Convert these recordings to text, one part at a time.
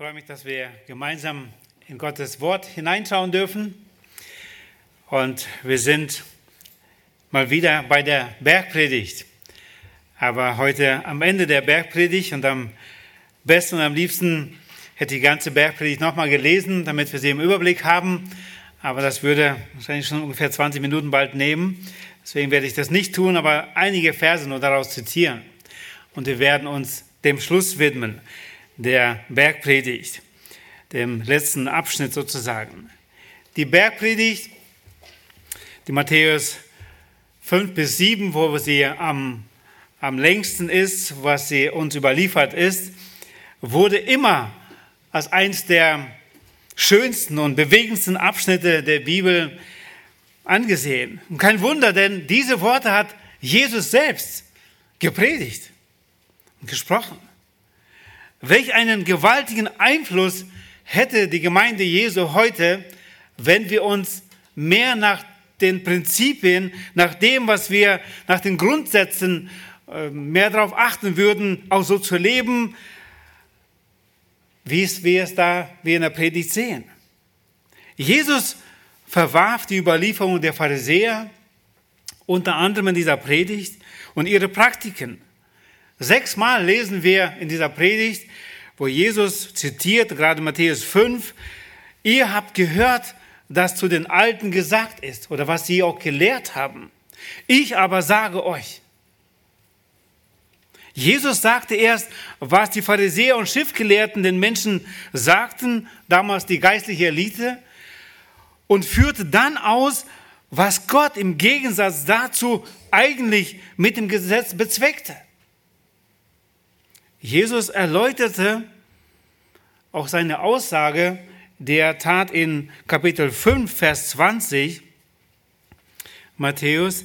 freue mich, dass wir gemeinsam in Gottes Wort hineinschauen dürfen. Und wir sind mal wieder bei der Bergpredigt. Aber heute am Ende der Bergpredigt und am besten und am liebsten hätte ich die ganze Bergpredigt nochmal gelesen, damit wir sie im Überblick haben. Aber das würde wahrscheinlich schon ungefähr 20 Minuten bald nehmen. Deswegen werde ich das nicht tun, aber einige Verse nur daraus zitieren. Und wir werden uns dem Schluss widmen der Bergpredigt, dem letzten Abschnitt sozusagen. Die Bergpredigt, die Matthäus 5 bis 7, wo sie am, am längsten ist, was sie uns überliefert ist, wurde immer als eines der schönsten und bewegendsten Abschnitte der Bibel angesehen. Und kein Wunder, denn diese Worte hat Jesus selbst gepredigt und gesprochen. Welch einen gewaltigen Einfluss hätte die Gemeinde Jesu heute, wenn wir uns mehr nach den Prinzipien, nach dem, was wir, nach den Grundsätzen äh, mehr darauf achten würden, auch so zu leben, wie es wir es da wie in der Predigt sehen. Jesus verwarf die Überlieferung der Pharisäer, unter anderem in dieser Predigt, und ihre Praktiken. Sechsmal lesen wir in dieser Predigt, wo Jesus zitiert, gerade Matthäus 5, ihr habt gehört, dass zu den Alten gesagt ist oder was sie auch gelehrt haben. Ich aber sage euch. Jesus sagte erst, was die Pharisäer und Schriftgelehrten den Menschen sagten, damals die geistliche Elite, und führte dann aus, was Gott im Gegensatz dazu eigentlich mit dem Gesetz bezweckte. Jesus erläuterte auch seine Aussage, der tat in Kapitel 5, Vers 20, Matthäus,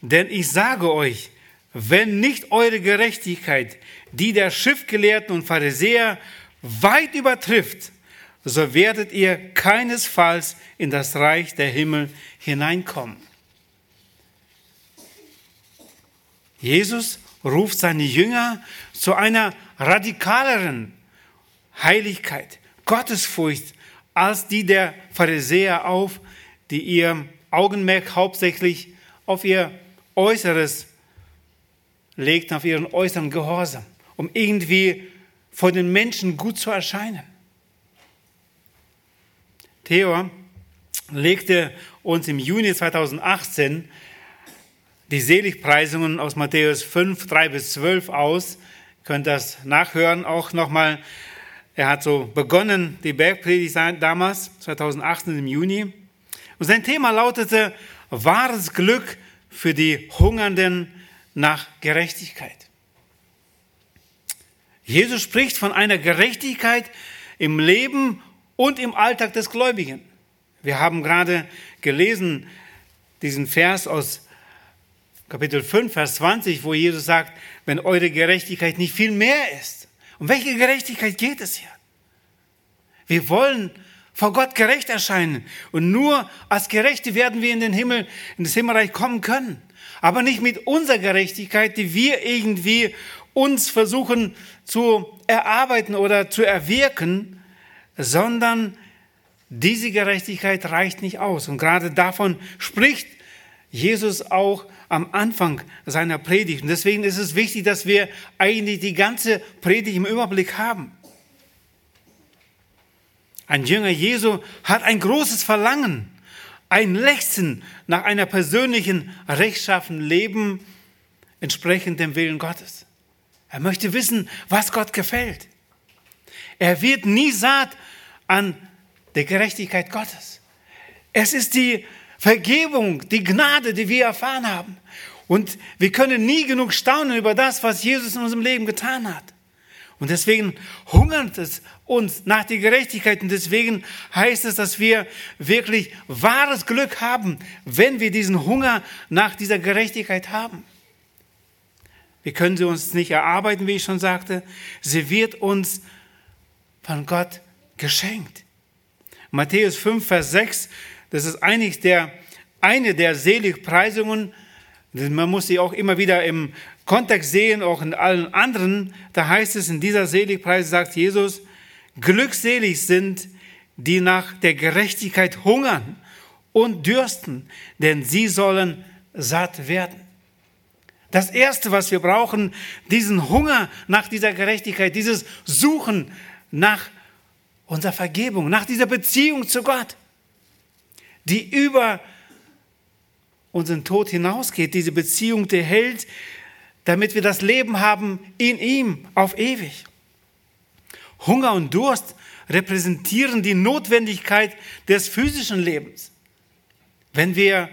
denn ich sage euch, wenn nicht eure Gerechtigkeit die der Schriftgelehrten und Pharisäer weit übertrifft, so werdet ihr keinesfalls in das Reich der Himmel hineinkommen. Jesus ruft seine Jünger zu einer radikaleren Heiligkeit, Gottesfurcht als die der Pharisäer auf, die ihr Augenmerk hauptsächlich auf ihr Äußeres legten, auf ihren äußeren Gehorsam, um irgendwie vor den Menschen gut zu erscheinen. Theo legte uns im Juni 2018 die Seligpreisungen aus Matthäus 5, 3 bis 12 aus. Ihr könnt das nachhören auch nochmal. Er hat so begonnen, die Bergpredigt damals, 2018 im Juni. Und sein Thema lautete, wahres Glück für die Hungernden nach Gerechtigkeit. Jesus spricht von einer Gerechtigkeit im Leben und im Alltag des Gläubigen. Wir haben gerade gelesen diesen Vers aus Kapitel 5, Vers 20, wo Jesus sagt, wenn eure Gerechtigkeit nicht viel mehr ist. Um welche Gerechtigkeit geht es hier? Wir wollen vor Gott gerecht erscheinen. Und nur als Gerechte werden wir in den Himmel, in das Himmelreich kommen können. Aber nicht mit unserer Gerechtigkeit, die wir irgendwie uns versuchen zu erarbeiten oder zu erwirken, sondern diese Gerechtigkeit reicht nicht aus. Und gerade davon spricht Jesus auch am Anfang seiner Predigt. Und deswegen ist es wichtig, dass wir eigentlich die ganze Predigt im Überblick haben. Ein Jünger Jesu hat ein großes Verlangen, ein Lechzen nach einer persönlichen, rechtschaffenen Leben entsprechend dem Willen Gottes. Er möchte wissen, was Gott gefällt. Er wird nie satt an der Gerechtigkeit Gottes. Es ist die Vergebung, die Gnade, die wir erfahren haben. Und wir können nie genug staunen über das, was Jesus in unserem Leben getan hat. Und deswegen hungert es uns nach der Gerechtigkeit. Und deswegen heißt es, dass wir wirklich wahres Glück haben, wenn wir diesen Hunger nach dieser Gerechtigkeit haben. Wir können sie uns nicht erarbeiten, wie ich schon sagte. Sie wird uns von Gott geschenkt. Matthäus 5, Vers 6 das ist eigentlich der, eine der Seligpreisungen. Man muss sie auch immer wieder im Kontext sehen, auch in allen anderen. Da heißt es in dieser Seligpreis, sagt Jesus, glückselig sind, die nach der Gerechtigkeit hungern und dürsten, denn sie sollen satt werden. Das Erste, was wir brauchen, diesen Hunger nach dieser Gerechtigkeit, dieses Suchen nach unserer Vergebung, nach dieser Beziehung zu Gott, die über unseren Tod hinausgeht, diese Beziehung, die hält, damit wir das Leben haben in ihm auf ewig. Hunger und Durst repräsentieren die Notwendigkeit des physischen Lebens. Wenn wir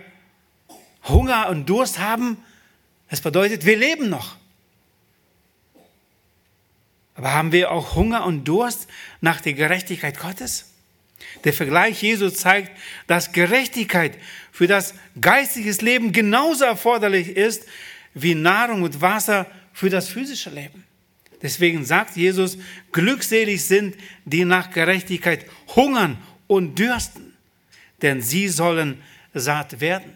Hunger und Durst haben, das bedeutet, wir leben noch. Aber haben wir auch Hunger und Durst nach der Gerechtigkeit Gottes? Der Vergleich Jesu zeigt, dass Gerechtigkeit für das geistige Leben genauso erforderlich ist wie Nahrung und Wasser für das physische Leben. Deswegen sagt Jesus, glückselig sind, die nach Gerechtigkeit hungern und dürsten, denn sie sollen satt werden.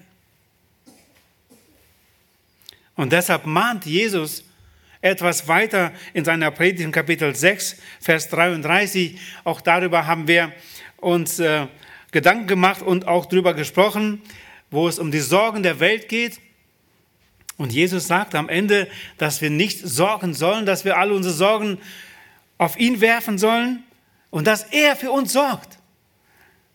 Und deshalb mahnt Jesus etwas weiter in seiner Predigt in Kapitel 6, Vers 33. Auch darüber haben wir uns äh, Gedanken gemacht und auch darüber gesprochen, wo es um die Sorgen der Welt geht. Und Jesus sagt am Ende, dass wir nicht sorgen sollen, dass wir alle unsere Sorgen auf ihn werfen sollen und dass er für uns sorgt.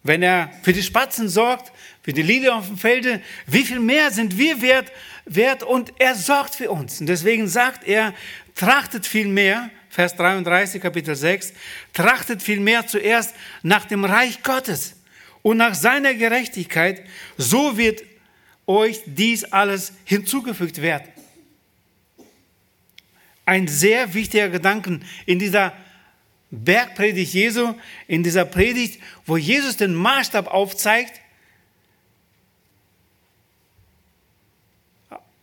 Wenn er für die Spatzen sorgt, für die Lilie auf dem Felde, wie viel mehr sind wir wert, wert und er sorgt für uns. Und deswegen sagt er, trachtet viel mehr, Vers 33, Kapitel 6, trachtet viel mehr zuerst nach dem Reich Gottes und nach seiner Gerechtigkeit, so wird euch dies alles hinzugefügt werden. Ein sehr wichtiger Gedanken in dieser Bergpredigt Jesu, in dieser Predigt, wo Jesus den Maßstab aufzeigt,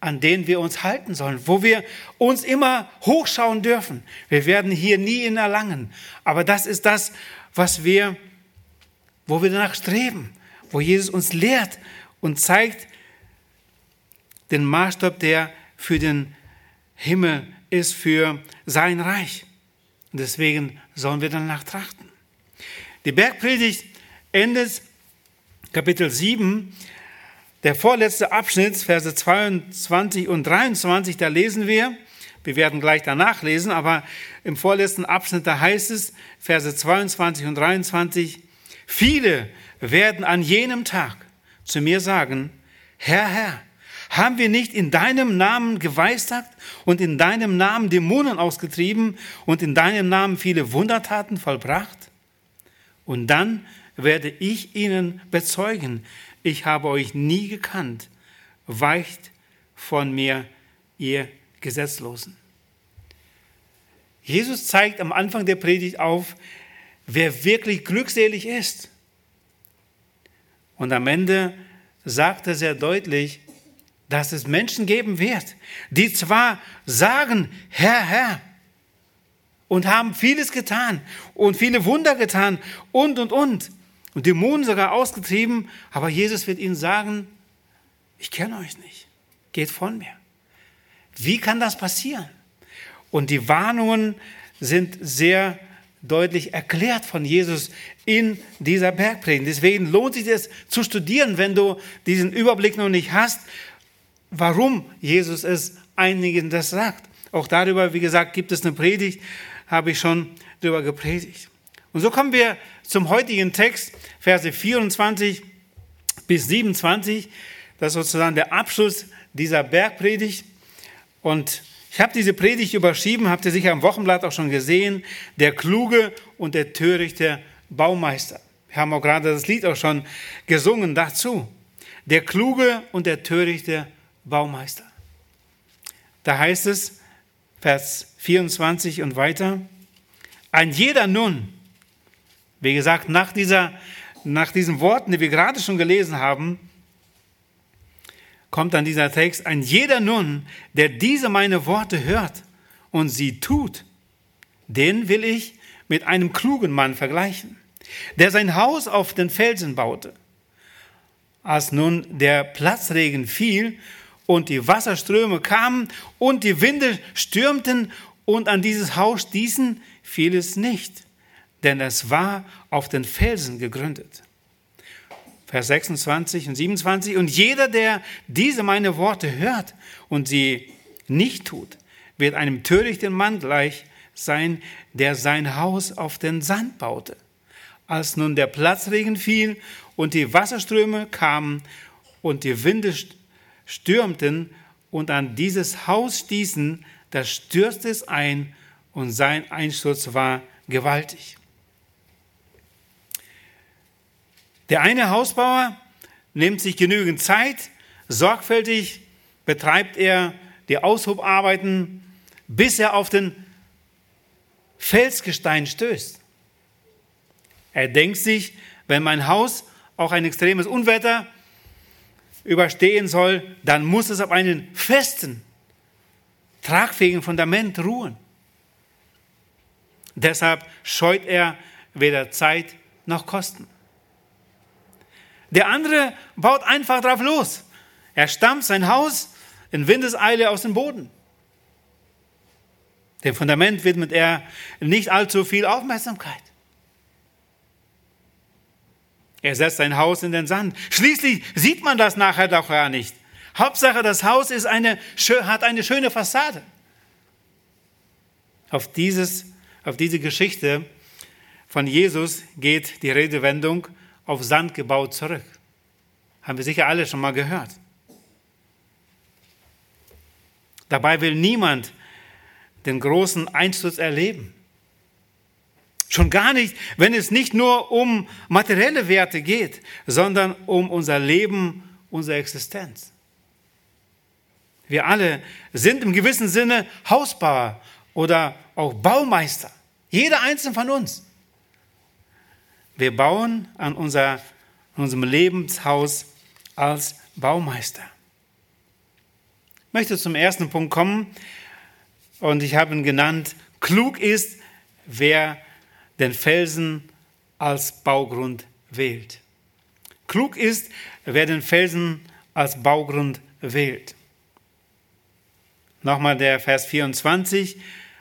an den wir uns halten sollen, wo wir uns immer hochschauen dürfen. Wir werden hier nie in erlangen, aber das ist das, was wir, wo wir danach streben, wo Jesus uns lehrt und zeigt den Maßstab, der für den Himmel ist, für sein Reich. Und deswegen sollen wir danach trachten. Die Bergpredigt endet Kapitel 7 der vorletzte Abschnitt, Verse 22 und 23, da lesen wir, wir werden gleich danach lesen, aber im vorletzten Abschnitt, da heißt es, Verse 22 und 23, viele werden an jenem Tag zu mir sagen, Herr, Herr, haben wir nicht in deinem Namen geweissagt und in deinem Namen Dämonen ausgetrieben und in deinem Namen viele Wundertaten vollbracht? Und dann werde ich ihnen bezeugen, ich habe euch nie gekannt, weicht von mir, ihr Gesetzlosen. Jesus zeigt am Anfang der Predigt auf, wer wirklich glückselig ist. Und am Ende sagt er sehr deutlich, dass es Menschen geben wird, die zwar sagen, Herr, Herr, und haben vieles getan und viele Wunder getan und, und, und, und Dämonen sogar ausgetrieben, aber Jesus wird ihnen sagen, ich kenne euch nicht, geht von mir. Wie kann das passieren? Und die Warnungen sind sehr deutlich erklärt von Jesus in dieser Bergpredigt. Deswegen lohnt sich es zu studieren, wenn du diesen Überblick noch nicht hast, warum Jesus es einigen das sagt. Auch darüber, wie gesagt, gibt es eine Predigt, habe ich schon darüber gepredigt. Und so kommen wir zum heutigen Text, Verse 24 bis 27. Das ist sozusagen der Abschluss dieser Bergpredigt. Und ich habe diese Predigt überschrieben, habt ihr sicher am Wochenblatt auch schon gesehen, der kluge und der törichte Baumeister. Wir haben auch gerade das Lied auch schon gesungen dazu. Der kluge und der törichte Baumeister. Da heißt es, Vers 24 und weiter, ein jeder nun, wie gesagt, nach, dieser, nach diesen Worten, die wir gerade schon gelesen haben, kommt dann dieser Text, ein jeder nun, der diese meine Worte hört und sie tut, den will ich mit einem klugen Mann vergleichen, der sein Haus auf den Felsen baute. Als nun der Platzregen fiel und die Wasserströme kamen und die Winde stürmten und an dieses Haus stießen, fiel es nicht, denn es war auf den Felsen gegründet. Vers 26 und 27. Und jeder, der diese meine Worte hört und sie nicht tut, wird einem törichten Mann gleich sein, der sein Haus auf den Sand baute. Als nun der Platzregen fiel und die Wasserströme kamen und die Winde stürmten und an dieses Haus stießen, da stürzte es ein und sein Einsturz war gewaltig. Der eine Hausbauer nimmt sich genügend Zeit, sorgfältig betreibt er die Aushubarbeiten, bis er auf den Felsgestein stößt. Er denkt sich, wenn mein Haus auch ein extremes Unwetter überstehen soll, dann muss es auf einen festen, tragfähigen Fundament ruhen. Deshalb scheut er weder Zeit noch Kosten. Der andere baut einfach drauf los. Er stammt sein Haus in Windeseile aus dem Boden. Dem Fundament widmet er nicht allzu viel Aufmerksamkeit. Er setzt sein Haus in den Sand. Schließlich sieht man das nachher doch gar nicht. Hauptsache, das Haus ist eine, hat eine schöne Fassade. Auf, dieses, auf diese Geschichte von Jesus geht die Redewendung auf Sand gebaut zurück. Haben wir sicher alle schon mal gehört. Dabei will niemand den großen Einsturz erleben. Schon gar nicht, wenn es nicht nur um materielle Werte geht, sondern um unser Leben, unsere Existenz. Wir alle sind im gewissen Sinne Hausbauer oder auch Baumeister. Jeder einzelne von uns. Wir bauen an unser, unserem Lebenshaus als Baumeister. Ich möchte zum ersten Punkt kommen und ich habe ihn genannt, klug ist, wer den Felsen als Baugrund wählt. Klug ist, wer den Felsen als Baugrund wählt. Nochmal der Vers 24.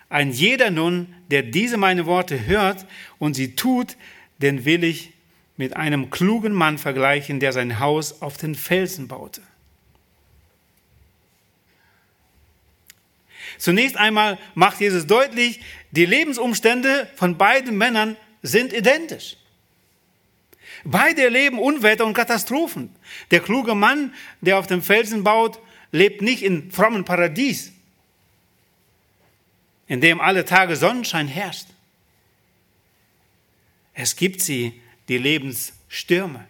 Ein jeder nun, der diese meine Worte hört und sie tut, den will ich mit einem klugen Mann vergleichen, der sein Haus auf den Felsen baute. Zunächst einmal macht Jesus deutlich, die Lebensumstände von beiden Männern sind identisch. Beide erleben Unwetter und Katastrophen. Der kluge Mann, der auf dem Felsen baut, lebt nicht in frommen Paradies, in dem alle Tage Sonnenschein herrscht. Es gibt sie, die Lebensstürme.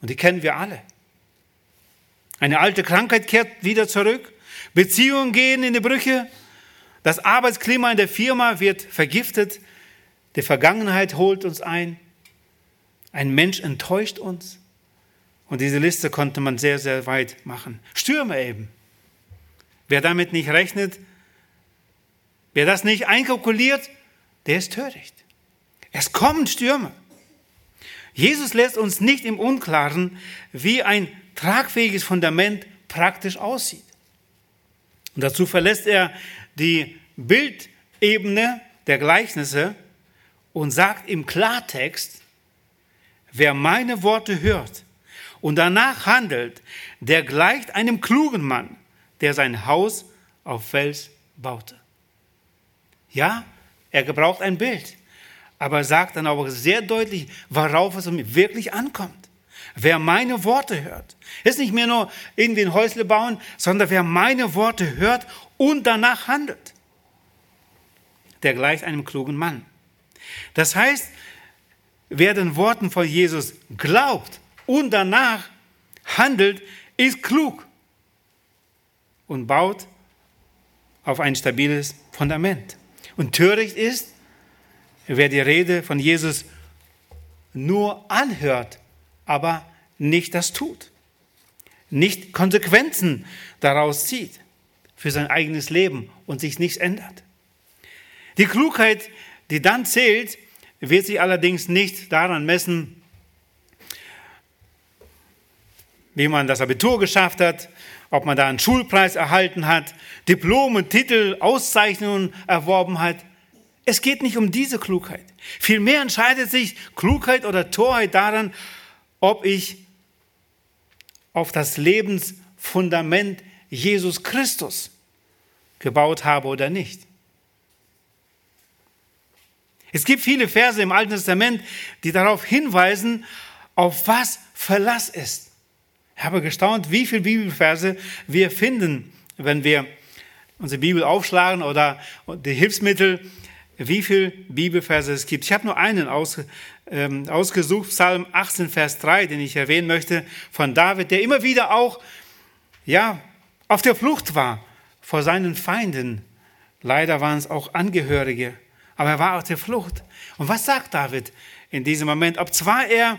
Und die kennen wir alle. Eine alte Krankheit kehrt wieder zurück. Beziehungen gehen in die Brüche. Das Arbeitsklima in der Firma wird vergiftet. Die Vergangenheit holt uns ein. Ein Mensch enttäuscht uns. Und diese Liste konnte man sehr, sehr weit machen. Stürme eben. Wer damit nicht rechnet, wer das nicht einkalkuliert, der ist töricht. Es kommen Stürme. Jesus lässt uns nicht im Unklaren, wie ein tragfähiges Fundament praktisch aussieht. Und dazu verlässt er die Bildebene der Gleichnisse und sagt im Klartext, wer meine Worte hört und danach handelt, der gleicht einem klugen Mann, der sein Haus auf Fels baute. Ja, er gebraucht ein Bild aber sagt dann auch sehr deutlich, worauf es wirklich ankommt. Wer meine Worte hört, ist nicht mehr nur irgendwie ein Häusle bauen, sondern wer meine Worte hört und danach handelt, der gleicht einem klugen Mann. Das heißt, wer den Worten von Jesus glaubt und danach handelt, ist klug und baut auf ein stabiles Fundament. Und töricht ist, wer die Rede von Jesus nur anhört, aber nicht das tut, nicht Konsequenzen daraus zieht für sein eigenes Leben und sich nichts ändert. Die Klugheit, die dann zählt, wird sich allerdings nicht daran messen, wie man das Abitur geschafft hat, ob man da einen Schulpreis erhalten hat, Diplome, Titel, Auszeichnungen erworben hat. Es geht nicht um diese Klugheit. Vielmehr entscheidet sich Klugheit oder Torheit daran, ob ich auf das Lebensfundament Jesus Christus gebaut habe oder nicht. Es gibt viele Verse im Alten Testament, die darauf hinweisen, auf was Verlass ist. Ich habe gestaunt, wie viele Bibelverse wir finden, wenn wir unsere Bibel aufschlagen oder die Hilfsmittel, wie viele Bibelverse es gibt. Ich habe nur einen aus, ähm, ausgesucht, Psalm 18, Vers 3, den ich erwähnen möchte, von David, der immer wieder auch ja, auf der Flucht war vor seinen Feinden. Leider waren es auch Angehörige, aber er war auf der Flucht. Und was sagt David in diesem Moment? Ob zwar er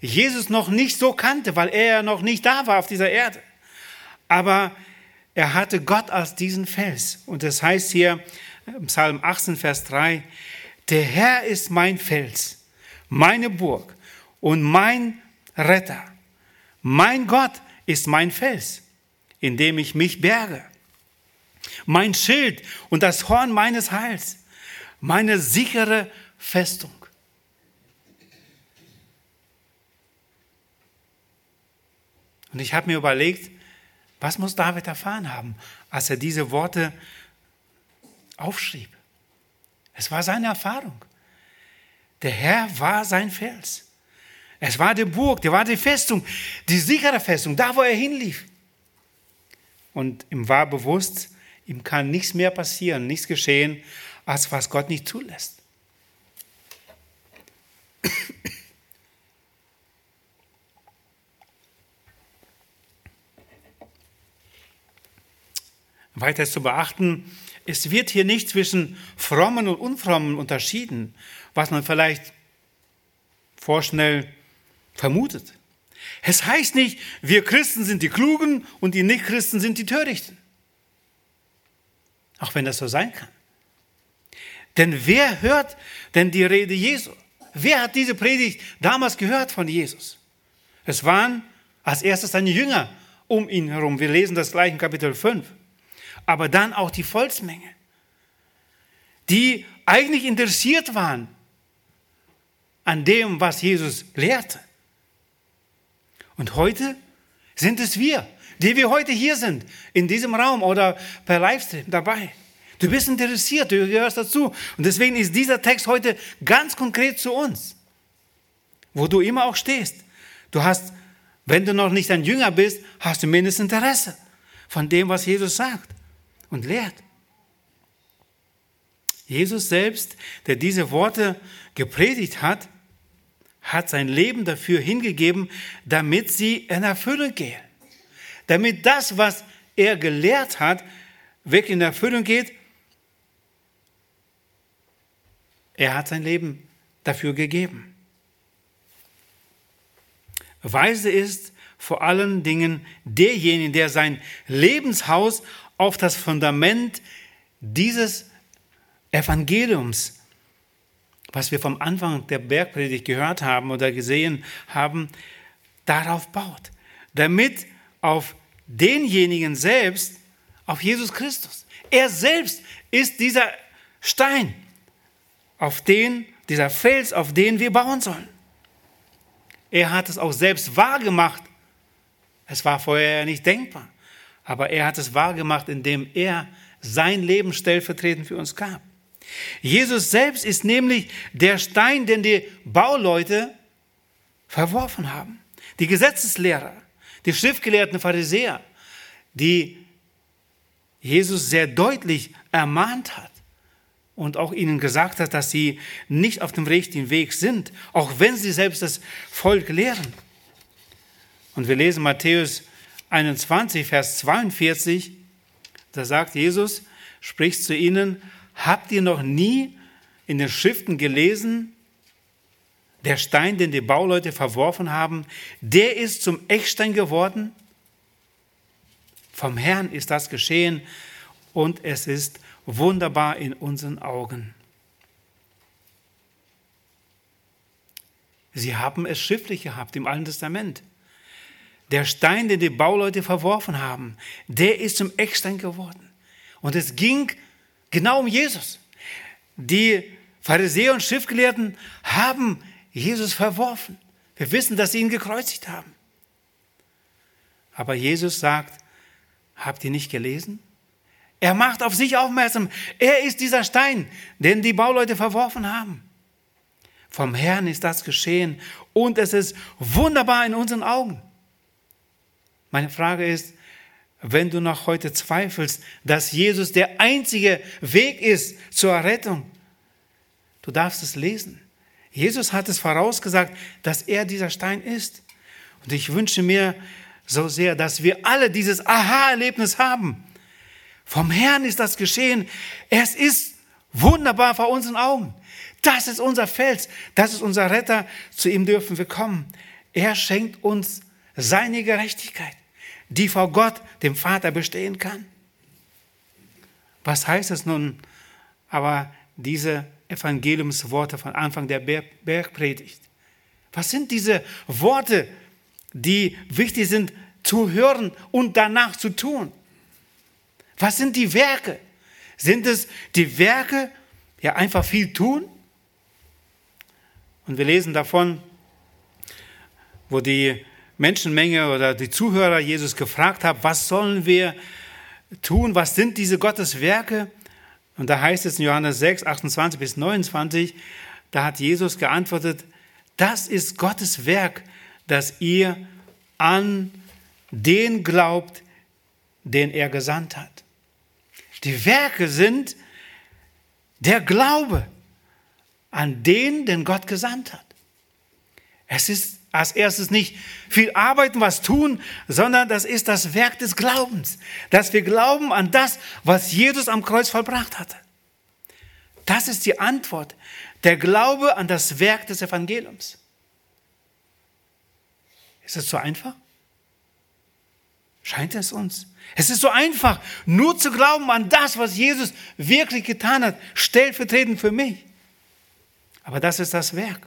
Jesus noch nicht so kannte, weil er noch nicht da war auf dieser Erde, aber er hatte Gott als diesen Fels. Und das heißt hier Psalm 18, Vers 3, der Herr ist mein Fels, meine Burg und mein Retter. Mein Gott ist mein Fels, in dem ich mich berge. Mein Schild und das Horn meines Heils, meine sichere Festung. Und ich habe mir überlegt, was muss David erfahren haben, als er diese Worte aufschrieb? Es war seine Erfahrung. Der Herr war sein Fels. Es war die Burg, der war die Festung, die sichere Festung, da wo er hinlief. Und ihm war bewusst, ihm kann nichts mehr passieren, nichts geschehen, als was Gott nicht zulässt. Weiter zu beachten, es wird hier nicht zwischen frommen und unfrommen unterschieden, was man vielleicht vorschnell vermutet. Es heißt nicht, wir Christen sind die Klugen und die Nichtchristen sind die Törichten. Auch wenn das so sein kann. Denn wer hört denn die Rede Jesu? Wer hat diese Predigt damals gehört von Jesus? Es waren als erstes seine Jünger um ihn herum. Wir lesen das gleich in Kapitel 5 aber dann auch die Volksmenge, die eigentlich interessiert waren an dem, was Jesus lehrte. Und heute sind es wir, die wir heute hier sind, in diesem Raum oder per Livestream dabei. Du bist interessiert, du gehörst dazu. Und deswegen ist dieser Text heute ganz konkret zu uns, wo du immer auch stehst. Du hast, wenn du noch nicht ein Jünger bist, hast du mindestens Interesse von dem, was Jesus sagt und lehrt. Jesus selbst, der diese Worte gepredigt hat, hat sein Leben dafür hingegeben, damit sie in Erfüllung gehen. Damit das, was er gelehrt hat, wirklich in Erfüllung geht. Er hat sein Leben dafür gegeben. Weise ist vor allen Dingen derjenige, der sein Lebenshaus auf das Fundament dieses Evangeliums, was wir vom Anfang der Bergpredigt gehört haben oder gesehen haben, darauf baut. Damit auf denjenigen selbst, auf Jesus Christus. Er selbst ist dieser Stein, auf den, dieser Fels, auf den wir bauen sollen. Er hat es auch selbst wahrgemacht. Es war vorher nicht denkbar. Aber er hat es wahrgemacht, indem er sein Leben stellvertretend für uns gab. Jesus selbst ist nämlich der Stein, den die Bauleute verworfen haben. Die Gesetzeslehrer, die schriftgelehrten Pharisäer, die Jesus sehr deutlich ermahnt hat und auch ihnen gesagt hat, dass sie nicht auf dem richtigen Weg sind, auch wenn sie selbst das Volk lehren. Und wir lesen Matthäus 21, Vers 42, da sagt Jesus, spricht zu ihnen, habt ihr noch nie in den Schriften gelesen, der Stein, den die Bauleute verworfen haben, der ist zum Eckstein geworden? Vom Herrn ist das geschehen und es ist wunderbar in unseren Augen. Sie haben es schriftlich gehabt im Alten Testament. Der Stein, den die Bauleute verworfen haben, der ist zum Eckstein geworden. Und es ging genau um Jesus. die Pharisäer und Schriftgelehrten haben Jesus verworfen. Wir wissen, dass sie ihn gekreuzigt haben. Aber Jesus sagt, habt ihr nicht gelesen? Er macht auf sich aufmerksam. Er ist dieser Stein, den die Bauleute verworfen haben. Vom Herrn ist das geschehen und es ist wunderbar in unseren Augen. Meine Frage ist, wenn du noch heute zweifelst, dass Jesus der einzige Weg ist zur Rettung, du darfst es lesen. Jesus hat es vorausgesagt, dass er dieser Stein ist. Und ich wünsche mir so sehr, dass wir alle dieses Aha-Erlebnis haben. Vom Herrn ist das geschehen. Es ist wunderbar vor unseren Augen. Das ist unser Fels, das ist unser Retter. Zu ihm dürfen wir kommen. Er schenkt uns seine Gerechtigkeit, die vor Gott, dem Vater, bestehen kann. Was heißt es nun aber, diese Evangeliumsworte von Anfang der Bergpredigt? Was sind diese Worte, die wichtig sind zu hören und danach zu tun? Was sind die Werke? Sind es die Werke, ja einfach viel tun? Und wir lesen davon, wo die Menschenmenge oder die Zuhörer Jesus gefragt haben, was sollen wir tun? Was sind diese Gotteswerke? Und da heißt es in Johannes 6, 28 bis 29, da hat Jesus geantwortet, das ist Gottes Werk, dass ihr an den glaubt, den er gesandt hat. Die Werke sind der Glaube an den, den Gott gesandt hat. Es ist als erstes nicht viel arbeiten, was tun, sondern das ist das Werk des Glaubens, dass wir glauben an das, was Jesus am Kreuz vollbracht hatte. Das ist die Antwort, der Glaube an das Werk des Evangeliums. Ist es so einfach? Scheint es uns? Es ist so einfach, nur zu glauben an das, was Jesus wirklich getan hat, stellvertretend für mich. Aber das ist das Werk.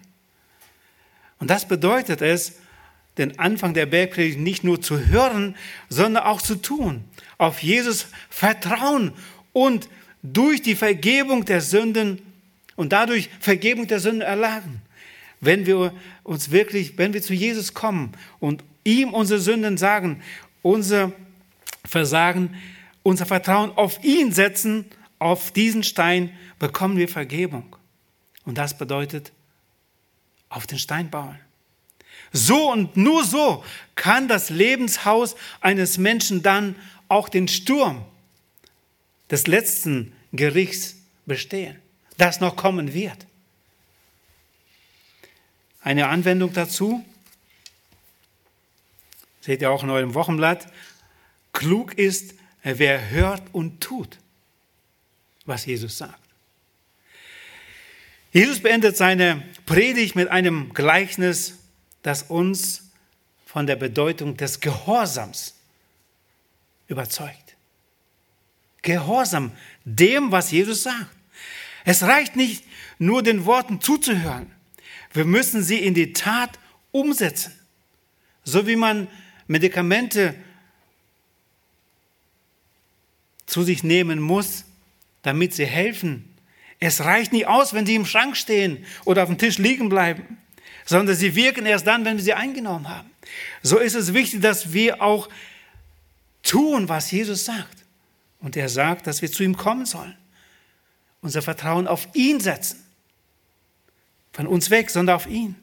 Und das bedeutet es, den Anfang der Bergpredigt nicht nur zu hören, sondern auch zu tun. Auf Jesus vertrauen und durch die Vergebung der Sünden und dadurch Vergebung der Sünden erlangen. Wenn wir uns wirklich, wenn wir zu Jesus kommen und ihm unsere Sünden sagen, unser Versagen, unser Vertrauen auf ihn setzen, auf diesen Stein, bekommen wir Vergebung. Und das bedeutet, auf den Stein bauen. So und nur so kann das Lebenshaus eines Menschen dann auch den Sturm des letzten Gerichts bestehen, das noch kommen wird. Eine Anwendung dazu, seht ihr auch in eurem Wochenblatt, klug ist, wer hört und tut, was Jesus sagt. Jesus beendet seine Predigt mit einem Gleichnis, das uns von der Bedeutung des Gehorsams überzeugt. Gehorsam dem, was Jesus sagt. Es reicht nicht nur den Worten zuzuhören. Wir müssen sie in die Tat umsetzen. So wie man Medikamente zu sich nehmen muss, damit sie helfen. Es reicht nicht aus, wenn sie im Schrank stehen oder auf dem Tisch liegen bleiben, sondern sie wirken erst dann, wenn wir sie eingenommen haben. So ist es wichtig, dass wir auch tun, was Jesus sagt. Und er sagt, dass wir zu ihm kommen sollen. Unser Vertrauen auf ihn setzen. Von uns weg, sondern auf ihn.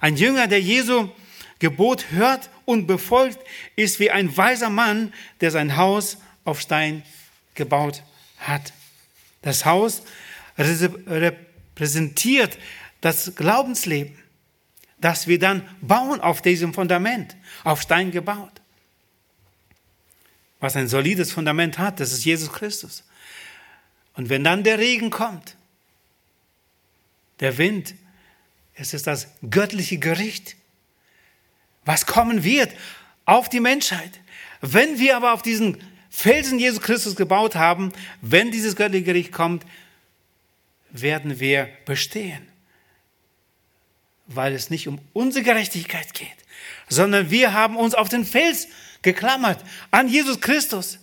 Ein Jünger, der Jesu Gebot hört und befolgt, ist wie ein weiser Mann, der sein Haus auf Stein gebaut hat. Das Haus repräsentiert das Glaubensleben, das wir dann bauen auf diesem Fundament, auf Stein gebaut. Was ein solides Fundament hat, das ist Jesus Christus. Und wenn dann der Regen kommt, der Wind, es ist das göttliche Gericht, was kommen wird auf die Menschheit. Wenn wir aber auf diesen Felsen Jesus Christus gebaut haben, wenn dieses göttliche Gericht kommt, werden wir bestehen. Weil es nicht um unsere Gerechtigkeit geht, sondern wir haben uns auf den Fels geklammert, an Jesus Christus,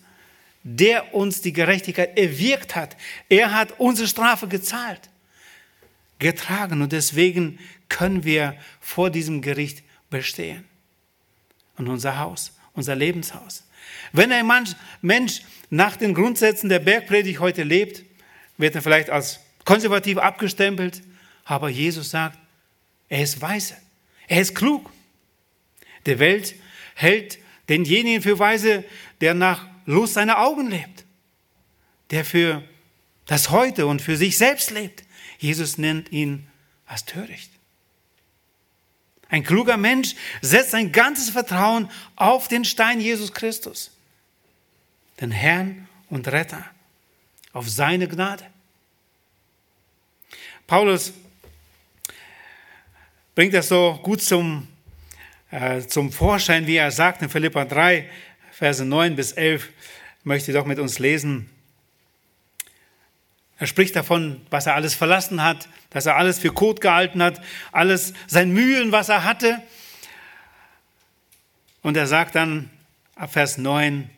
der uns die Gerechtigkeit erwirkt hat. Er hat unsere Strafe gezahlt, getragen und deswegen können wir vor diesem Gericht bestehen. Und unser Haus, unser Lebenshaus. Wenn ein Mensch nach den Grundsätzen der Bergpredigt heute lebt, wird er vielleicht als konservativ abgestempelt, aber Jesus sagt, er ist weise, er ist klug. Die Welt hält denjenigen für weise, der nach Lust seiner Augen lebt, der für das Heute und für sich selbst lebt. Jesus nennt ihn als töricht. Ein kluger Mensch setzt sein ganzes Vertrauen auf den Stein Jesus Christus, den Herrn und Retter, auf seine Gnade. Paulus bringt das so gut zum, äh, zum Vorschein, wie er sagt in Philippa 3, Verse 9 bis 11, möchte ich doch mit uns lesen. Er spricht davon, was er alles verlassen hat, dass er alles für Kot gehalten hat, alles sein Mühen, was er hatte. Und er sagt dann ab Vers 9,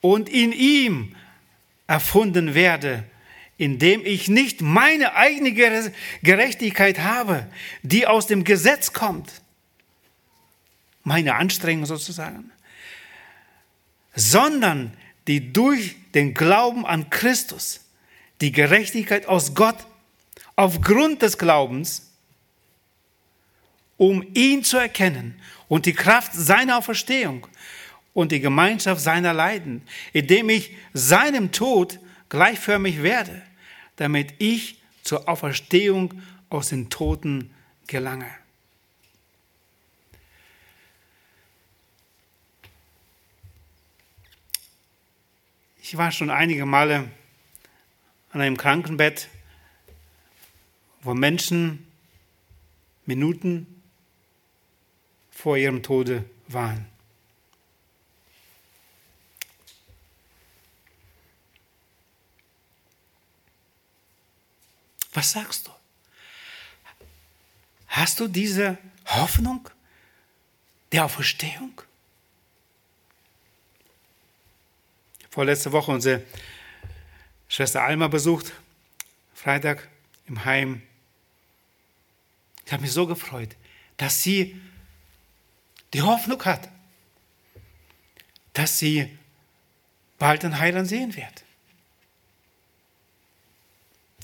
und in ihm erfunden werde, indem ich nicht meine eigene Gerechtigkeit habe, die aus dem Gesetz kommt, meine Anstrengung sozusagen, sondern die durch den Glauben an Christus, die Gerechtigkeit aus Gott, aufgrund des Glaubens, um ihn zu erkennen und die Kraft seiner Auferstehung und die Gemeinschaft seiner Leiden, indem ich seinem Tod gleichförmig werde damit ich zur Auferstehung aus den Toten gelange. Ich war schon einige Male an einem Krankenbett, wo Menschen Minuten vor ihrem Tode waren. Was sagst du? Hast du diese Hoffnung der Auferstehung? Vorletzte Woche unsere Schwester Alma besucht, Freitag im Heim. Ich habe mich so gefreut, dass sie die Hoffnung hat, dass sie bald den Heiland sehen wird.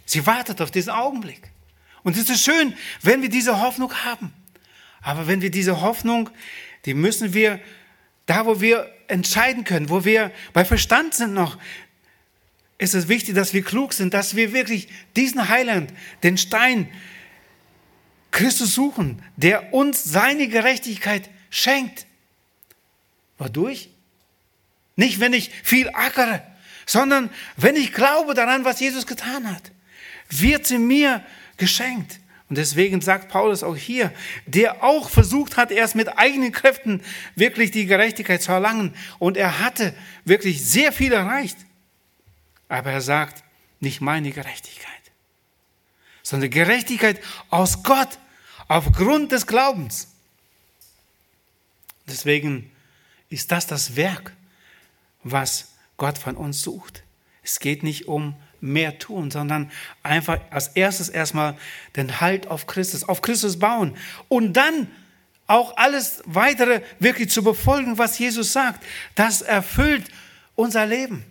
Sie wartet auf diesen Augenblick. Und es ist schön, wenn wir diese Hoffnung haben. Aber wenn wir diese Hoffnung, die müssen wir, da wo wir entscheiden können, wo wir bei Verstand sind noch, ist es wichtig, dass wir klug sind, dass wir wirklich diesen Heiland, den Stein, Christus suchen, der uns seine Gerechtigkeit schenkt. Wodurch? Nicht, wenn ich viel ackere, sondern wenn ich glaube daran, was Jesus getan hat wird sie mir geschenkt. Und deswegen sagt Paulus auch hier, der auch versucht hat, erst mit eigenen Kräften wirklich die Gerechtigkeit zu erlangen. Und er hatte wirklich sehr viel erreicht. Aber er sagt, nicht meine Gerechtigkeit, sondern Gerechtigkeit aus Gott, aufgrund des Glaubens. Deswegen ist das das Werk, was Gott von uns sucht. Es geht nicht um mehr tun, sondern einfach als erstes erstmal den Halt auf Christus, auf Christus bauen und dann auch alles weitere wirklich zu befolgen, was Jesus sagt. Das erfüllt unser Leben.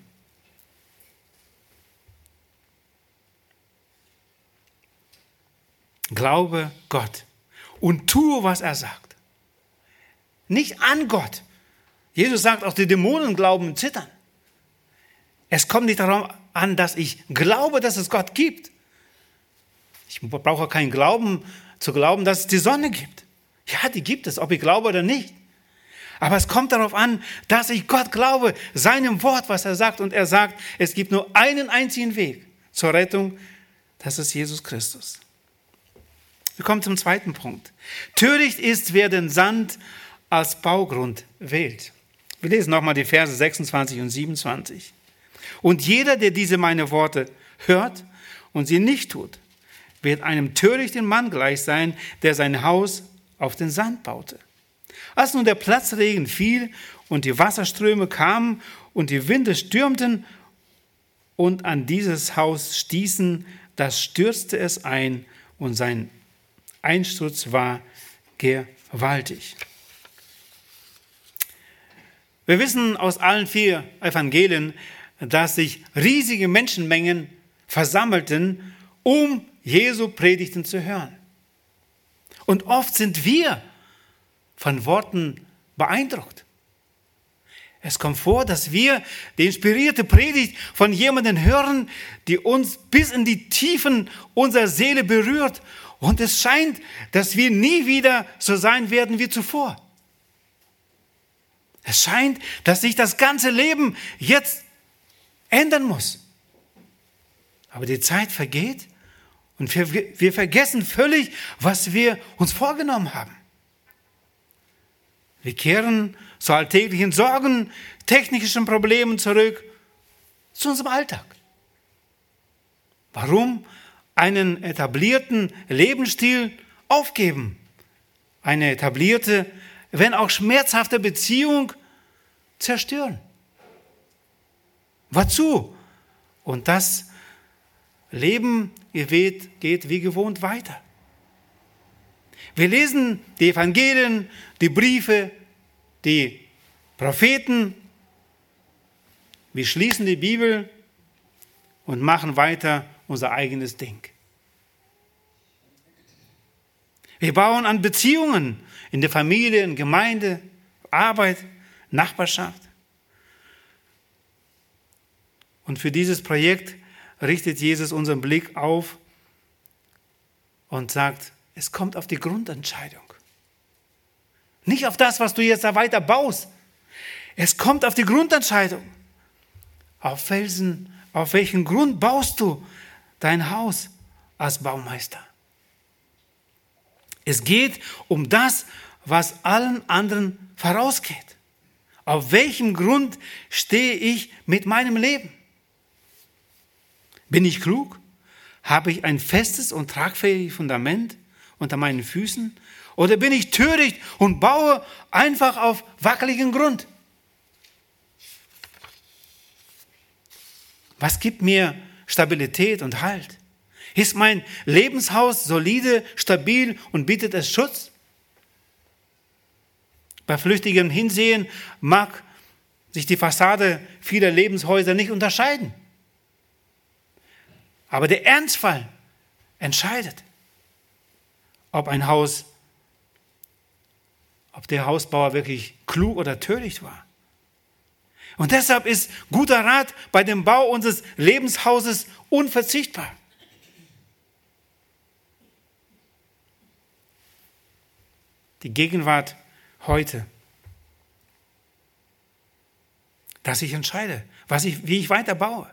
Glaube Gott und tue, was er sagt. Nicht an Gott. Jesus sagt, auch die Dämonen glauben und zittern. Es kommt nicht darum an, dass ich glaube, dass es Gott gibt. Ich brauche keinen Glauben zu glauben, dass es die Sonne gibt. Ja, die gibt es, ob ich glaube oder nicht. Aber es kommt darauf an, dass ich Gott glaube, seinem Wort, was er sagt. Und er sagt, es gibt nur einen einzigen Weg zur Rettung, das ist Jesus Christus. Wir kommen zum zweiten Punkt. Töricht ist, wer den Sand als Baugrund wählt. Wir lesen nochmal die Verse 26 und 27. Und jeder, der diese meine Worte hört und sie nicht tut, wird einem törichten Mann gleich sein, der sein Haus auf den Sand baute. Als nun der Platzregen fiel und die Wasserströme kamen und die Winde stürmten und an dieses Haus stießen, das stürzte es ein und sein Einsturz war gewaltig. Wir wissen aus allen vier Evangelien, dass sich riesige Menschenmengen versammelten, um Jesu Predigten zu hören. Und oft sind wir von Worten beeindruckt. Es kommt vor, dass wir die inspirierte Predigt von jemandem hören, die uns bis in die Tiefen unserer Seele berührt. Und es scheint, dass wir nie wieder so sein werden wie zuvor. Es scheint, dass sich das ganze Leben jetzt ändern muss. Aber die Zeit vergeht und wir, wir vergessen völlig, was wir uns vorgenommen haben. Wir kehren zu alltäglichen Sorgen, technischen Problemen zurück, zu unserem Alltag. Warum einen etablierten Lebensstil aufgeben? Eine etablierte, wenn auch schmerzhafte Beziehung zerstören? Wozu? Und das Leben geht wie gewohnt weiter. Wir lesen die Evangelien, die Briefe, die Propheten. Wir schließen die Bibel und machen weiter unser eigenes Ding. Wir bauen an Beziehungen in der Familie, in Gemeinde, Arbeit, Nachbarschaft. Und für dieses Projekt richtet Jesus unseren Blick auf und sagt, es kommt auf die Grundentscheidung. Nicht auf das, was du jetzt da weiter baust. Es kommt auf die Grundentscheidung. Auf Felsen, auf welchen Grund baust du dein Haus als Baumeister? Es geht um das, was allen anderen vorausgeht. Auf welchem Grund stehe ich mit meinem Leben? Bin ich klug? Habe ich ein festes und tragfähiges Fundament unter meinen Füßen? Oder bin ich töricht und baue einfach auf wackeligen Grund? Was gibt mir Stabilität und Halt? Ist mein Lebenshaus solide, stabil und bietet es Schutz? Bei flüchtigem Hinsehen mag sich die Fassade vieler Lebenshäuser nicht unterscheiden. Aber der Ernstfall entscheidet, ob ein Haus, ob der Hausbauer wirklich klug oder töricht war. Und deshalb ist guter Rat bei dem Bau unseres Lebenshauses unverzichtbar. Die Gegenwart heute, dass ich entscheide, was ich, wie ich weiter baue.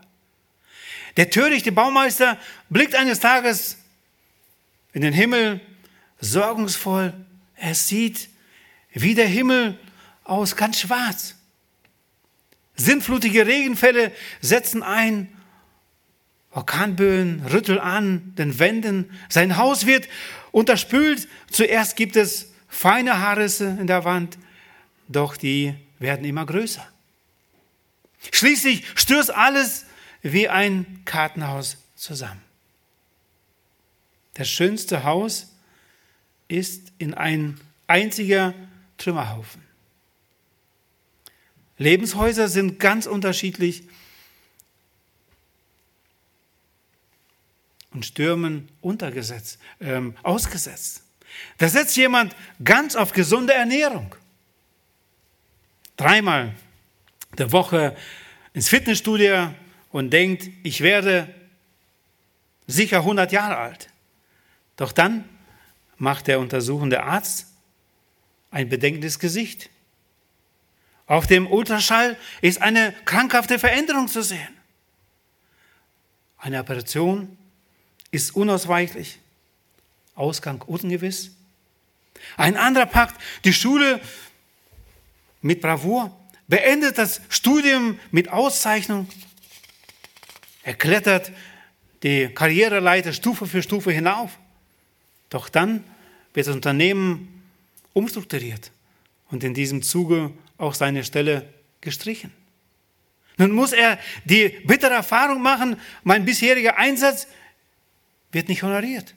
Der törichte Baumeister blickt eines Tages in den Himmel, sorgungsvoll. Er sieht, wie der Himmel aus ganz schwarz. Sintflutige Regenfälle setzen ein, Orkanböen rütteln an den Wänden, sein Haus wird unterspült. Zuerst gibt es feine Haarrisse in der Wand, doch die werden immer größer. Schließlich stürzt alles wie ein Kartenhaus zusammen. Das schönste Haus ist in ein einziger Trümmerhaufen. Lebenshäuser sind ganz unterschiedlich und Stürmen untergesetzt, ähm, ausgesetzt. Da setzt jemand ganz auf gesunde Ernährung. Dreimal der Woche ins Fitnessstudio und denkt, ich werde sicher 100 Jahre alt. Doch dann macht der untersuchende Arzt ein bedenkendes Gesicht. Auf dem Ultraschall ist eine krankhafte Veränderung zu sehen. Eine Operation ist unausweichlich, Ausgang ungewiss. Ein anderer packt die Schule mit Bravour, beendet das Studium mit Auszeichnung er klettert die Karriereleiter Stufe für Stufe hinauf. Doch dann wird das Unternehmen umstrukturiert und in diesem Zuge auch seine Stelle gestrichen. Nun muss er die bittere Erfahrung machen, mein bisheriger Einsatz wird nicht honoriert.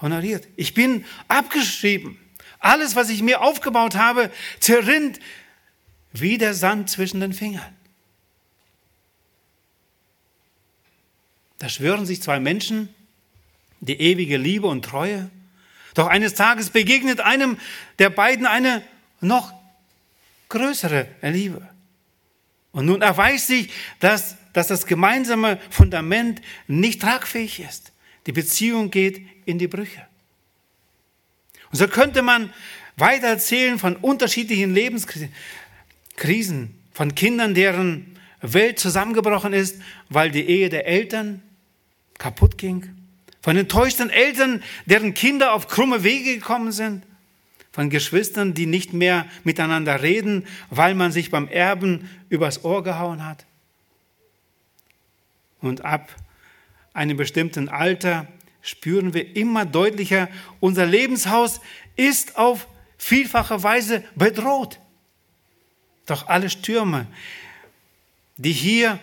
Honoriert. Ich bin abgeschrieben. Alles, was ich mir aufgebaut habe, zerrinnt wie der Sand zwischen den Fingern. Da schwören sich zwei Menschen die ewige Liebe und Treue. Doch eines Tages begegnet einem der beiden eine noch größere Liebe. Und nun erweist sich, dass, dass das gemeinsame Fundament nicht tragfähig ist. Die Beziehung geht in die Brüche. Und so könnte man weiter erzählen von unterschiedlichen Lebenskrisen, von Kindern, deren Welt zusammengebrochen ist, weil die Ehe der Eltern kaputt ging, von enttäuschten Eltern, deren Kinder auf krumme Wege gekommen sind, von Geschwistern, die nicht mehr miteinander reden, weil man sich beim Erben übers Ohr gehauen hat. Und ab einem bestimmten Alter spüren wir immer deutlicher, unser Lebenshaus ist auf vielfache Weise bedroht. Doch alle Stürme, die hier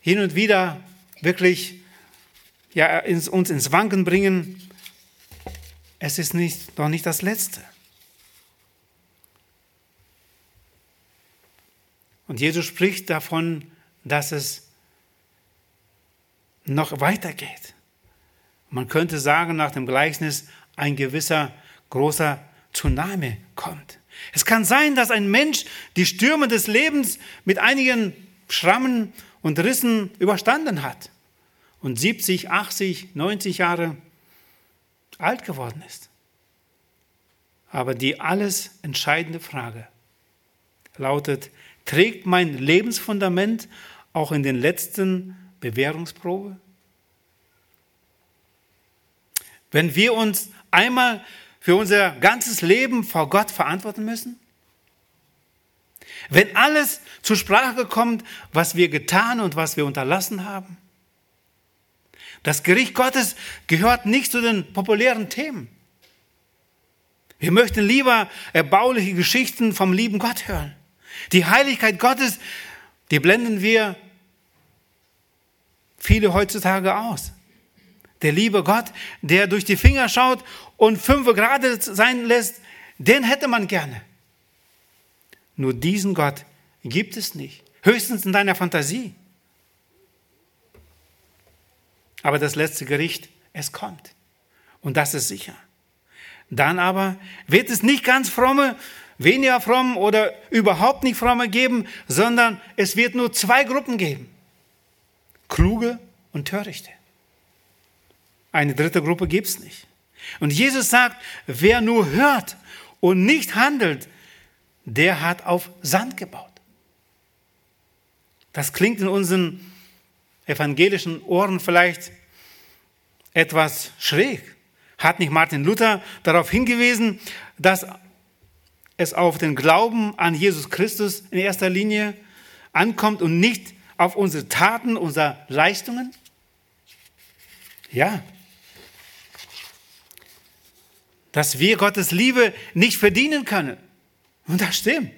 hin und wieder wirklich ja, uns ins Wanken bringen, es ist nicht, noch nicht das Letzte. Und Jesus spricht davon, dass es noch weitergeht. Man könnte sagen, nach dem Gleichnis, ein gewisser großer Tsunami kommt. Es kann sein, dass ein Mensch die Stürme des Lebens mit einigen Schrammen und Rissen überstanden hat und 70, 80, 90 Jahre alt geworden ist. Aber die alles entscheidende Frage lautet, Trägt mein Lebensfundament auch in den letzten Bewährungsprobe? Wenn wir uns einmal für unser ganzes Leben vor Gott verantworten müssen? Wenn alles zur Sprache kommt, was wir getan und was wir unterlassen haben? Das Gericht Gottes gehört nicht zu den populären Themen. Wir möchten lieber erbauliche Geschichten vom lieben Gott hören. Die Heiligkeit Gottes, die blenden wir viele heutzutage aus. Der liebe Gott, der durch die Finger schaut und fünf gerade sein lässt, den hätte man gerne. Nur diesen Gott gibt es nicht. Höchstens in deiner Fantasie. Aber das letzte Gericht, es kommt. Und das ist sicher. Dann aber wird es nicht ganz fromme weniger fromm oder überhaupt nicht fromme geben, sondern es wird nur zwei Gruppen geben. Kluge und Törichte. Eine dritte Gruppe gibt es nicht. Und Jesus sagt, wer nur hört und nicht handelt, der hat auf Sand gebaut. Das klingt in unseren evangelischen Ohren vielleicht etwas schräg. Hat nicht Martin Luther darauf hingewiesen, dass es auf den Glauben an Jesus Christus in erster Linie ankommt und nicht auf unsere Taten, unsere Leistungen? Ja. Dass wir Gottes Liebe nicht verdienen können. Und das stimmt.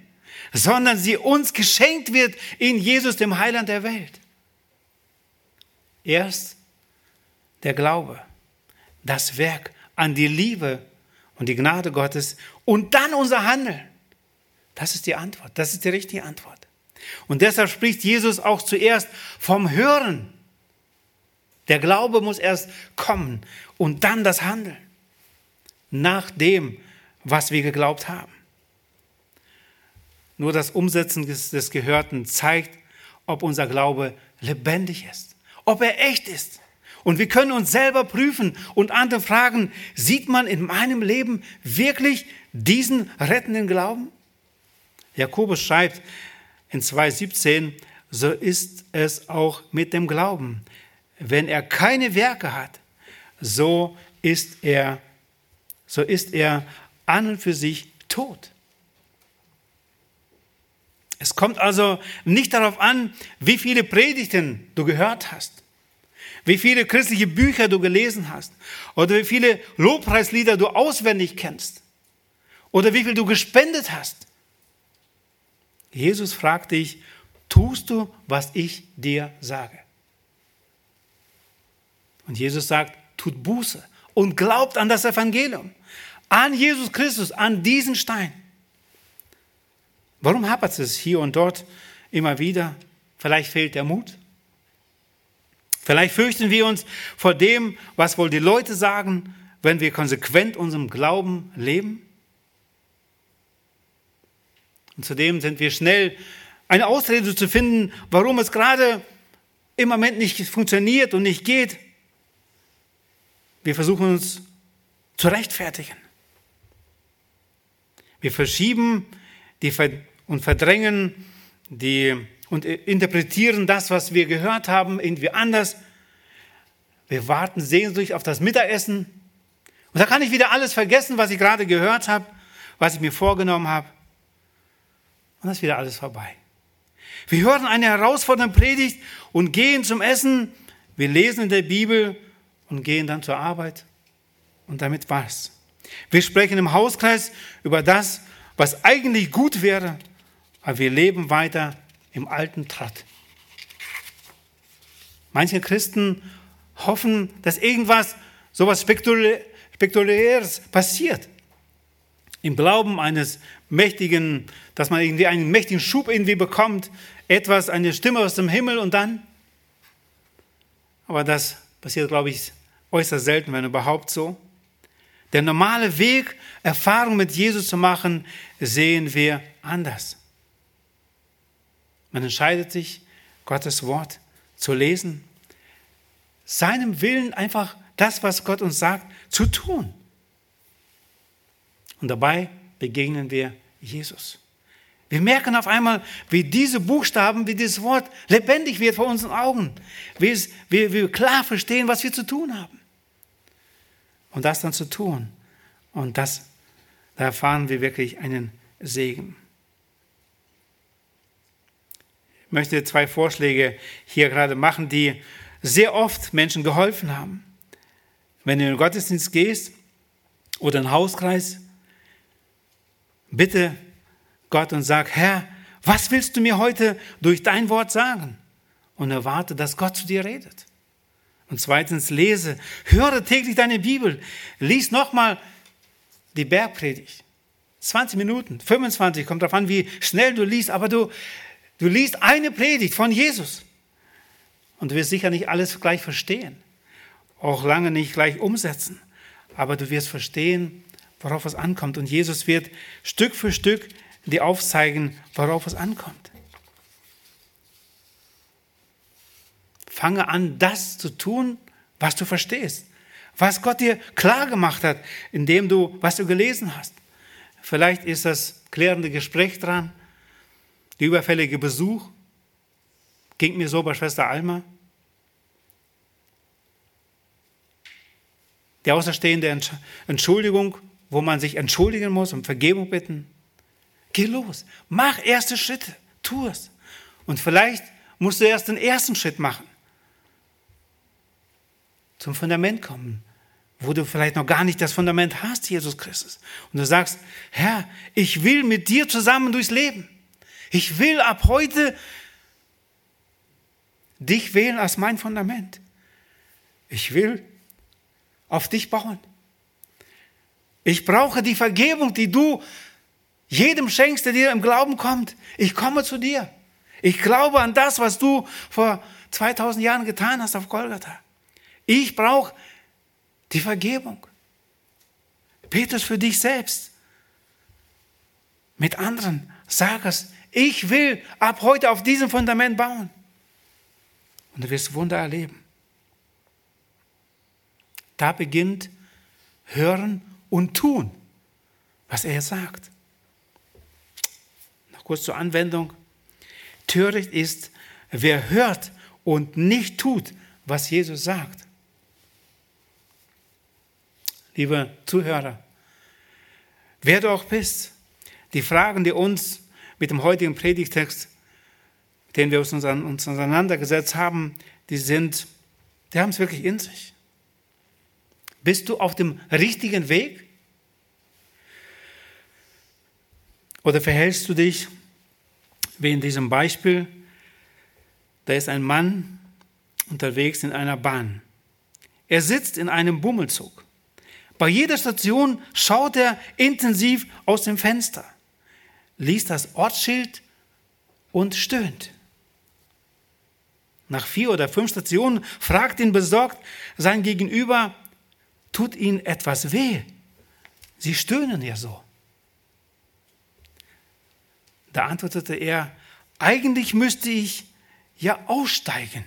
Sondern sie uns geschenkt wird in Jesus, dem Heiland der Welt. Erst der Glaube, das Werk an die Liebe und die Gnade Gottes und dann unser Handeln. Das ist die Antwort. Das ist die richtige Antwort. Und deshalb spricht Jesus auch zuerst vom Hören. Der Glaube muss erst kommen und dann das Handeln. Nach dem, was wir geglaubt haben. Nur das Umsetzen des Gehörten zeigt, ob unser Glaube lebendig ist, ob er echt ist. Und wir können uns selber prüfen und andere fragen, sieht man in meinem Leben wirklich diesen rettenden Glauben? Jakobus schreibt in 2.17, so ist es auch mit dem Glauben. Wenn er keine Werke hat, so ist er, so ist er an und für sich tot. Es kommt also nicht darauf an, wie viele Predigten du gehört hast wie viele christliche Bücher du gelesen hast oder wie viele Lobpreislieder du auswendig kennst oder wie viel du gespendet hast. Jesus fragt dich, tust du, was ich dir sage? Und Jesus sagt, tut Buße und glaubt an das Evangelium, an Jesus Christus, an diesen Stein. Warum hapert es hier und dort immer wieder? Vielleicht fehlt der Mut. Vielleicht fürchten wir uns vor dem, was wohl die Leute sagen, wenn wir konsequent unserem Glauben leben. Und zudem sind wir schnell, eine Ausrede zu finden, warum es gerade im Moment nicht funktioniert und nicht geht. Wir versuchen uns zu rechtfertigen. Wir verschieben die und verdrängen die und interpretieren das, was wir gehört haben, irgendwie anders. Wir warten sehnsüchtig auf das Mittagessen. Und da kann ich wieder alles vergessen, was ich gerade gehört habe, was ich mir vorgenommen habe. Und dann ist wieder alles vorbei. Wir hören eine herausfordernde Predigt und gehen zum Essen. Wir lesen in der Bibel und gehen dann zur Arbeit. Und damit war's. Wir sprechen im Hauskreis über das, was eigentlich gut wäre, aber wir leben weiter im alten Trott. Manche Christen hoffen, dass irgendwas, sowas Spektakuläres passiert. Im Glauben eines mächtigen, dass man irgendwie einen mächtigen Schub irgendwie bekommt, etwas, eine Stimme aus dem Himmel und dann. Aber das passiert, glaube ich, äußerst selten, wenn überhaupt so. Der normale Weg, Erfahrung mit Jesus zu machen, sehen wir anders. Man entscheidet sich, Gottes Wort zu lesen, seinem Willen einfach das, was Gott uns sagt, zu tun. Und dabei begegnen wir Jesus. Wir merken auf einmal, wie diese Buchstaben, wie dieses Wort lebendig wird vor unseren Augen. Wie, wie wir klar verstehen, was wir zu tun haben. Und das dann zu tun. Und das, da erfahren wir wirklich einen Segen. Möchte zwei Vorschläge hier gerade machen, die sehr oft Menschen geholfen haben. Wenn du in den Gottesdienst gehst oder in den Hauskreis, bitte Gott und sag, Herr, was willst du mir heute durch dein Wort sagen? Und erwarte, dass Gott zu dir redet. Und zweitens, lese, höre täglich deine Bibel. Lies nochmal die Bergpredigt. 20 Minuten, 25, kommt darauf an, wie schnell du liest, aber du Du liest eine Predigt von Jesus und du wirst sicher nicht alles gleich verstehen, auch lange nicht gleich umsetzen, aber du wirst verstehen, worauf es ankommt. Und Jesus wird Stück für Stück dir aufzeigen, worauf es ankommt. Fange an, das zu tun, was du verstehst, was Gott dir klar gemacht hat, indem du, was du gelesen hast. Vielleicht ist das klärende Gespräch dran, der überfällige Besuch ging mir so bei Schwester Alma. Die außerstehende Entschuldigung, wo man sich entschuldigen muss und Vergebung bitten. Geh los, mach erste Schritte, tu es. Und vielleicht musst du erst den ersten Schritt machen. Zum Fundament kommen, wo du vielleicht noch gar nicht das Fundament hast, Jesus Christus. Und du sagst, Herr, ich will mit dir zusammen durchs Leben. Ich will ab heute dich wählen als mein Fundament. Ich will auf dich bauen. Ich brauche die Vergebung, die du jedem schenkst, der dir im Glauben kommt. Ich komme zu dir. Ich glaube an das, was du vor 2000 Jahren getan hast auf Golgatha. Ich brauche die Vergebung. Bete es für dich selbst. Mit anderen. Sag es. Ich will ab heute auf diesem Fundament bauen. Und du wirst Wunder erleben. Da beginnt Hören und Tun, was er sagt. Noch kurz zur Anwendung. Töricht ist, wer hört und nicht tut, was Jesus sagt. Liebe Zuhörer, wer du auch bist, die Fragen, die uns mit dem heutigen Predigtext, den wir uns, uns auseinandergesetzt haben, die sind, die haben es wirklich in sich. Bist du auf dem richtigen Weg? Oder verhältst du dich wie in diesem Beispiel, da ist ein Mann unterwegs in einer Bahn. Er sitzt in einem Bummelzug. Bei jeder Station schaut er intensiv aus dem Fenster, liest das Ortsschild und stöhnt. Nach vier oder fünf Stationen fragt ihn besorgt sein Gegenüber, tut Ihnen etwas weh? Sie stöhnen ja so. Da antwortete er, eigentlich müsste ich ja aussteigen.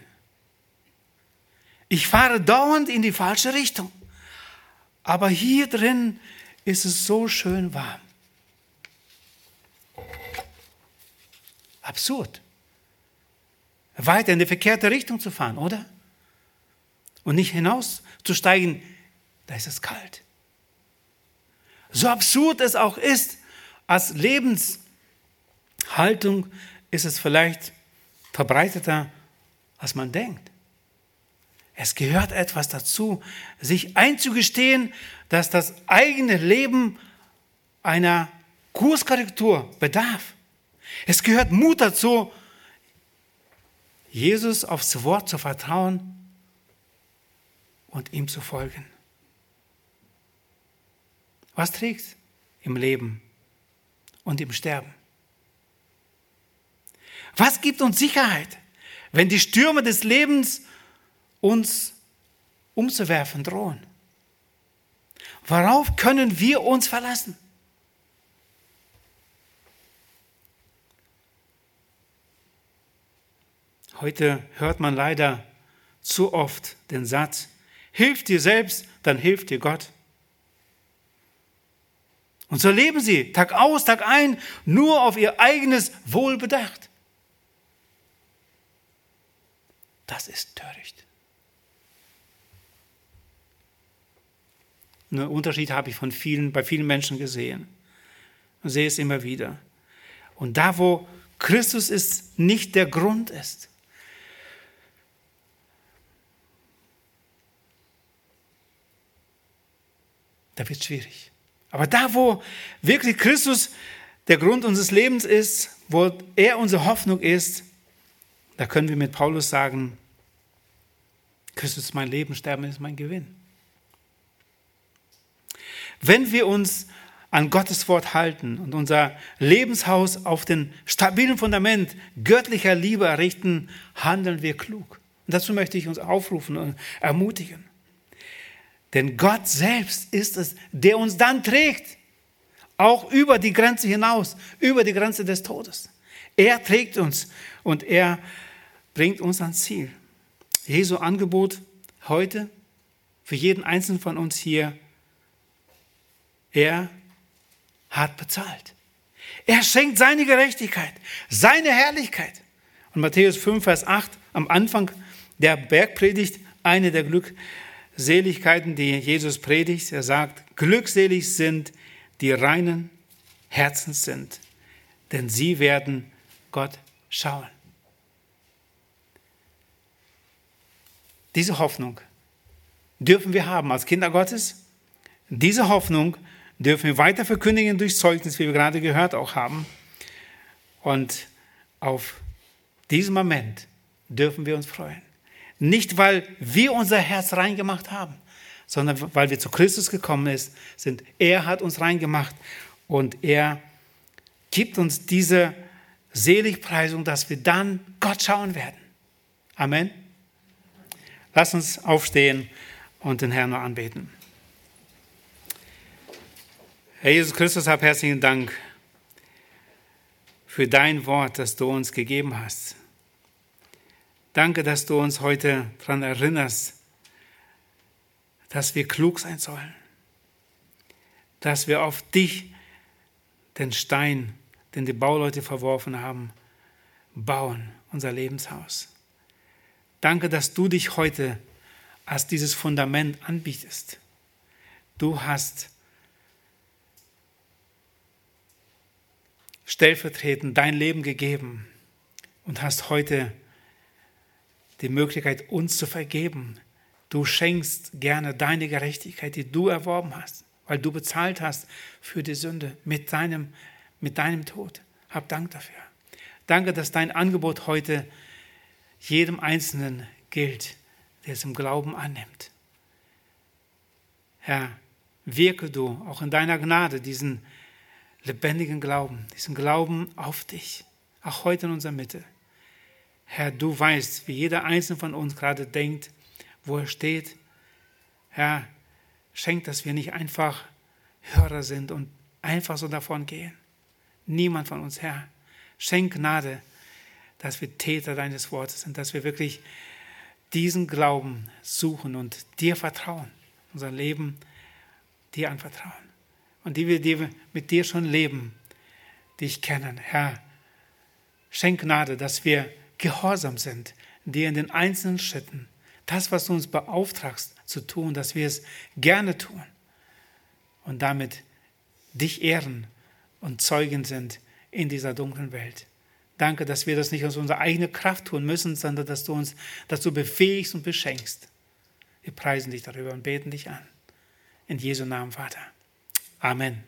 Ich fahre dauernd in die falsche Richtung. Aber hier drin ist es so schön warm. Absurd. Weiter in die verkehrte Richtung zu fahren, oder? Und nicht hinauszusteigen, da ist es kalt. So absurd es auch ist, als Lebenshaltung ist es vielleicht verbreiteter, als man denkt. Es gehört etwas dazu, sich einzugestehen, dass das eigene Leben einer Kurskorrektur bedarf. Es gehört Mut dazu, Jesus aufs Wort zu vertrauen und ihm zu folgen. Was trägt im Leben und im Sterben? Was gibt uns Sicherheit, wenn die Stürme des Lebens uns umzuwerfen drohen? Worauf können wir uns verlassen? Heute hört man leider zu oft den Satz, hilf dir selbst, dann hilft dir Gott. Und so leben sie Tag aus, Tag ein, nur auf ihr eigenes Wohl bedacht. Das ist töricht. Einen Unterschied habe ich von vielen, bei vielen Menschen gesehen. Und sehe es immer wieder. Und da, wo Christus ist, nicht der Grund ist, da wird es schwierig. Aber da, wo wirklich Christus der Grund unseres Lebens ist, wo er unsere Hoffnung ist, da können wir mit Paulus sagen, Christus ist mein Leben, Sterben ist mein Gewinn. Wenn wir uns an Gottes Wort halten und unser Lebenshaus auf den stabilen Fundament göttlicher Liebe errichten, handeln wir klug. Und dazu möchte ich uns aufrufen und ermutigen. Denn Gott selbst ist es, der uns dann trägt, auch über die Grenze hinaus, über die Grenze des Todes. Er trägt uns und er bringt uns ans Ziel. Jesu Angebot heute für jeden Einzelnen von uns hier, er hat bezahlt. Er schenkt seine Gerechtigkeit, seine Herrlichkeit. Und Matthäus 5, Vers 8, am Anfang der Bergpredigt, eine der Glück, Seligkeiten, die Jesus predigt. Er sagt, glückselig sind, die reinen Herzens sind, denn sie werden Gott schauen. Diese Hoffnung dürfen wir haben als Kinder Gottes. Diese Hoffnung dürfen wir weiter verkündigen durch Zeugnis, wie wir gerade gehört auch haben. Und auf diesen Moment dürfen wir uns freuen. Nicht, weil wir unser Herz reingemacht haben, sondern weil wir zu Christus gekommen sind. Er hat uns reingemacht und er gibt uns diese Seligpreisung, dass wir dann Gott schauen werden. Amen. Lass uns aufstehen und den Herrn noch anbeten. Herr Jesus Christus, hab herzlichen Dank für dein Wort, das du uns gegeben hast. Danke, dass du uns heute daran erinnerst, dass wir klug sein sollen, dass wir auf dich, den Stein, den die Bauleute verworfen haben, bauen, unser Lebenshaus. Danke, dass du dich heute als dieses Fundament anbietest. Du hast stellvertretend dein Leben gegeben und hast heute die Möglichkeit, uns zu vergeben. Du schenkst gerne deine Gerechtigkeit, die du erworben hast, weil du bezahlt hast für die Sünde mit deinem, mit deinem Tod. Hab Dank dafür. Danke, dass dein Angebot heute jedem Einzelnen gilt, der es im Glauben annimmt. Herr, wirke du auch in deiner Gnade diesen lebendigen Glauben, diesen Glauben auf dich, auch heute in unserer Mitte. Herr, du weißt, wie jeder Einzelne von uns gerade denkt, wo er steht. Herr, schenk, dass wir nicht einfach Hörer sind und einfach so davon gehen. Niemand von uns, Herr. Schenk Gnade, dass wir Täter deines Wortes sind, dass wir wirklich diesen Glauben suchen und dir vertrauen, unser Leben dir anvertrauen. Und die wir mit dir schon leben, dich kennen. Herr, schenk Gnade, dass wir gehorsam sind, dir in den einzelnen Schritten, das, was du uns beauftragst zu tun, dass wir es gerne tun und damit dich ehren und Zeugen sind in dieser dunklen Welt. Danke, dass wir das nicht aus unserer eigenen Kraft tun müssen, sondern dass du uns dazu befähigst und beschenkst. Wir preisen dich darüber und beten dich an. In Jesu Namen, Vater. Amen.